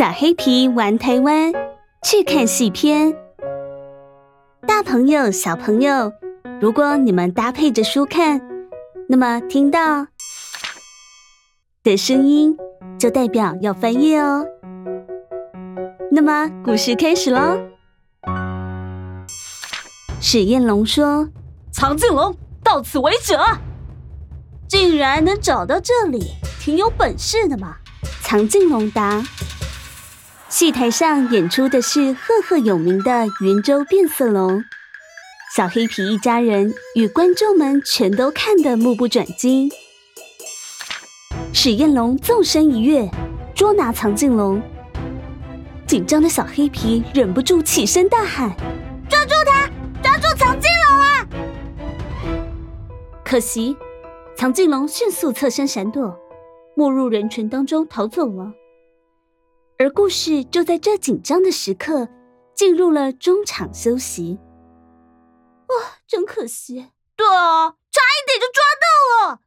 小黑皮玩台湾，去看戏片。大朋友、小朋友，如果你们搭配着书看，那么听到的声音就代表要翻页哦。那么故事开始喽。史艳龙说：“藏镜龙，到此为止。竟然能找到这里，挺有本事的嘛。”藏镜龙答。戏台上演出的是赫赫有名的云州变色龙，小黑皮一家人与观众们全都看得目不转睛。史艳龙纵身一跃，捉拿藏镜龙。紧张的小黑皮忍不住起身大喊：“抓住他！抓住藏镜龙啊！”可惜，藏镜龙迅速侧身闪躲，没入人群当中逃走了。而故事就在这紧张的时刻进入了中场休息。哇，真可惜！对啊，差一点就抓到了。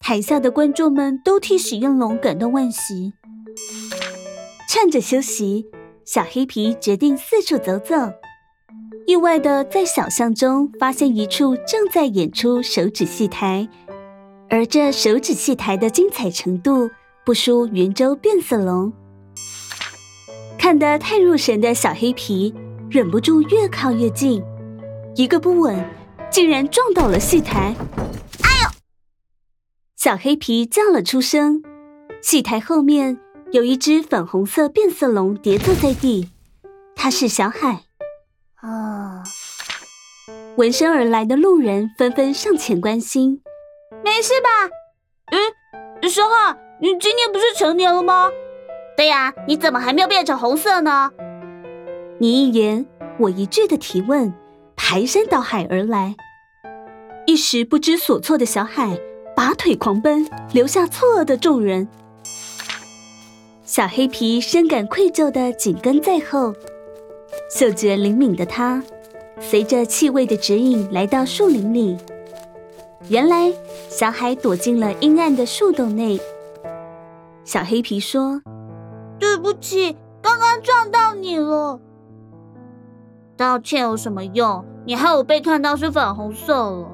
台下的观众们都替史艳龙感到惋惜。趁着休息，小黑皮决定四处走走，意外的在小巷中发现一处正在演出手指戏台，而这手指戏台的精彩程度不输云州变色龙。看得太入神的小黑皮忍不住越靠越近，一个不稳，竟然撞倒了戏台。哎呦！小黑皮叫了出声。戏台后面有一只粉红色变色龙跌坐在地，它是小海。啊！闻声而来的路人纷纷上前关心：“没事吧？”“嗯，小海，你今年不是成年了吗？”对呀，你怎么还没有变成红色呢？你一言我一句的提问，排山倒海而来。一时不知所措的小海拔腿狂奔，留下错愕的众人。小黑皮深感愧疚的紧跟在后，嗅觉灵敏的他，随着气味的指引来到树林里。原来小海躲进了阴暗的树洞内。小黑皮说。对不起，刚刚撞到你了。道歉有什么用？你害我被看到是粉红色了。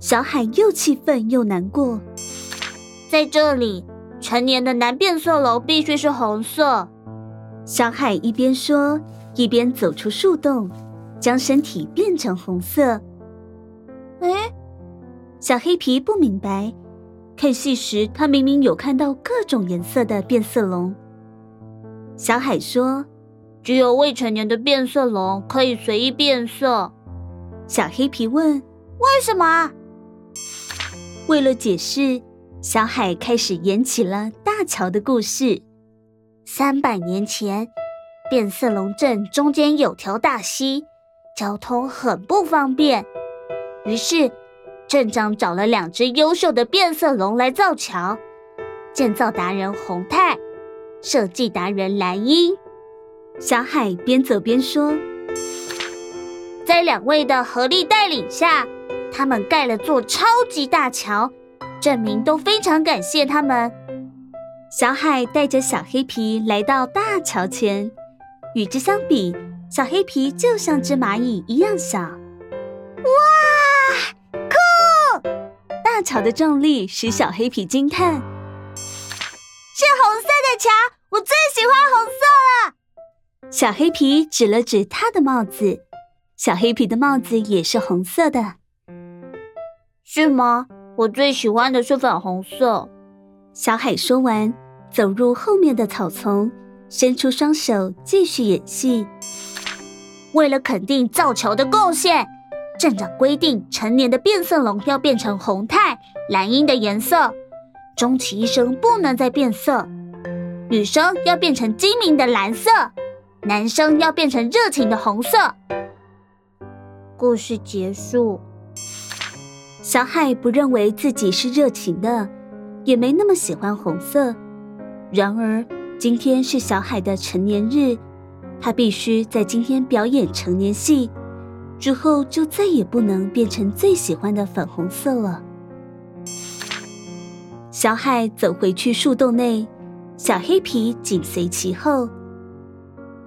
小海又气愤又难过。在这里，成年的男变色龙必须是红色。小海一边说，一边走出树洞，将身体变成红色。哎，小黑皮不明白，看戏时他明明有看到各种颜色的变色龙。小海说：“只有未成年的变色龙可以随意变色。”小黑皮问：“为什么？”为了解释，小海开始演起了大桥的故事。三百年前，变色龙镇中间有条大溪，交通很不方便。于是，镇长找了两只优秀的变色龙来造桥。建造达人红太。设计达人蓝一，小海边走边说：“在两位的合力带领下，他们盖了座超级大桥，镇民都非常感谢他们。”小海带着小黑皮来到大桥前，与之相比，小黑皮就像只蚂蚁一样小。哇，酷！大桥的重力使小黑皮惊叹。是红色的桥，我最喜欢红色了。小黑皮指了指他的帽子，小黑皮的帽子也是红色的，是吗？我最喜欢的是粉红色。小海说完，走入后面的草丛，伸出双手继续演戏。为了肯定造桥的贡献，镇长规定成年的变色龙要变成红太、蓝鹰的颜色。终其一生不能再变色，女生要变成精明的蓝色，男生要变成热情的红色。故事结束。小海不认为自己是热情的，也没那么喜欢红色。然而，今天是小海的成年日，他必须在今天表演成年戏，之后就再也不能变成最喜欢的粉红色了。小海走回去树洞内，小黑皮紧随其后。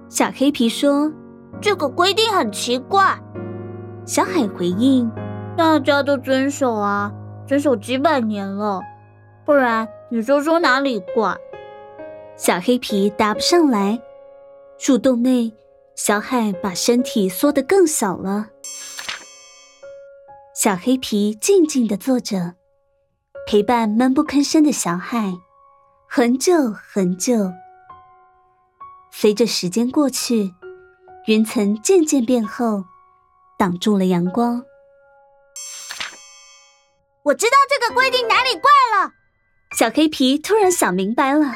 小黑皮说：“这个规定很奇怪。”小海回应：“大家都遵守啊，遵守几百年了，不然你说说哪里怪？”小黑皮答不上来。树洞内，小海把身体缩得更小了。小黑皮静静地坐着，陪伴闷不吭声的小海，很久很久。随着时间过去，云层渐渐变厚，挡住了阳光。我知道这个规定哪里怪了。小黑皮突然想明白了。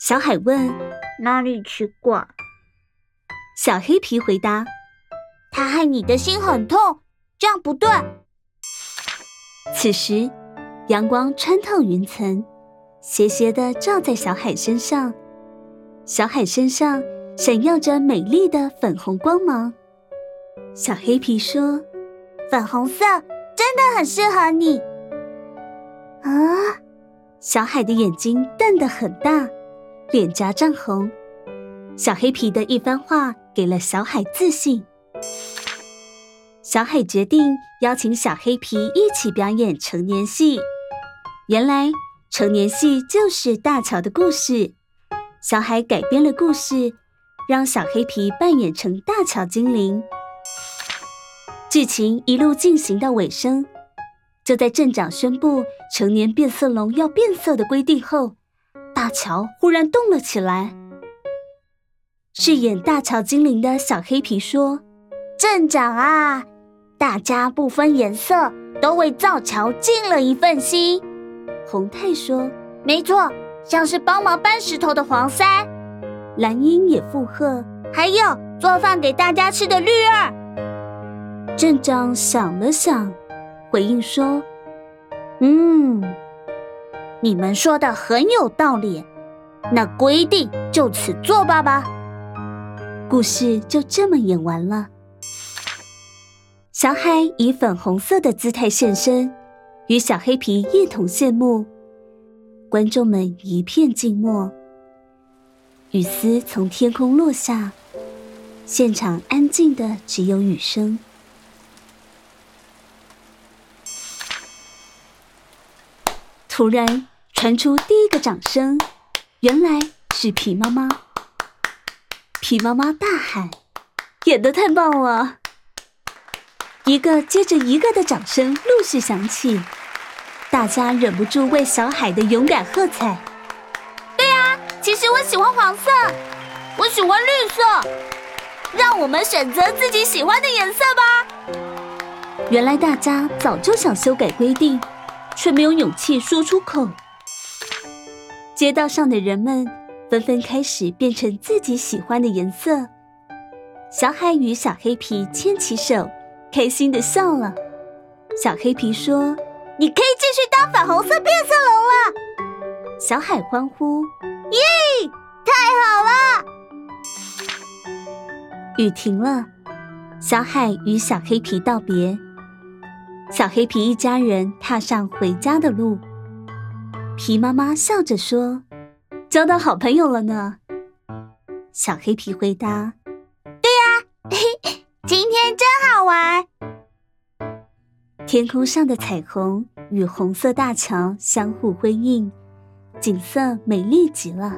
小海问：“哪里奇怪？”小黑皮回答：“他害你的心很痛，这样不对。”此时，阳光穿透云层，斜斜的照在小海身上。小海身上闪耀着美丽的粉红光芒。小黑皮说：“粉红色真的很适合你。”啊！小海的眼睛瞪得很大，脸颊涨红。小黑皮的一番话给了小海自信。小海决定邀请小黑皮一起表演成年戏。原来，成年戏就是大乔的故事。小海改编了故事，让小黑皮扮演成大乔精灵。剧情一路进行到尾声，就在镇长宣布成年变色龙要变色的规定后，大乔忽然动了起来。饰演大乔精灵的小黑皮说：“镇长啊，大家不分颜色，都为造桥尽了一份心。”红太说：“没错。”像是帮忙搬石头的黄三，蓝鹰也附和，还有做饭给大家吃的绿二。镇长想了想，回应说：“嗯，你们说的很有道理，那规定就此作罢吧。”故事就这么演完了。小海以粉红色的姿态现身，与小黑皮一同谢幕。观众们一片静默，雨丝从天空落下，现场安静的只有雨声。突然传出第一个掌声，原来是皮妈妈。皮妈妈大喊：“演得太棒了！”一个接着一个的掌声陆续响起。大家忍不住为小海的勇敢喝彩。对啊，其实我喜欢黄色，我喜欢绿色，让我们选择自己喜欢的颜色吧。原来大家早就想修改规定，却没有勇气说出口。街道上的人们纷纷开始变成自己喜欢的颜色。小海与小黑皮牵起手，开心的笑了。小黑皮说。你可以继续当粉红色变色龙了！小海欢呼：“耶，太好了！”雨停了，小海与小黑皮道别。小黑皮一家人踏上回家的路。皮妈妈笑着说：“交到好朋友了呢。”小黑皮回答：“对呀，嘿，今天真好玩。”天空上的彩虹与红色大桥相互辉映，景色美丽极了。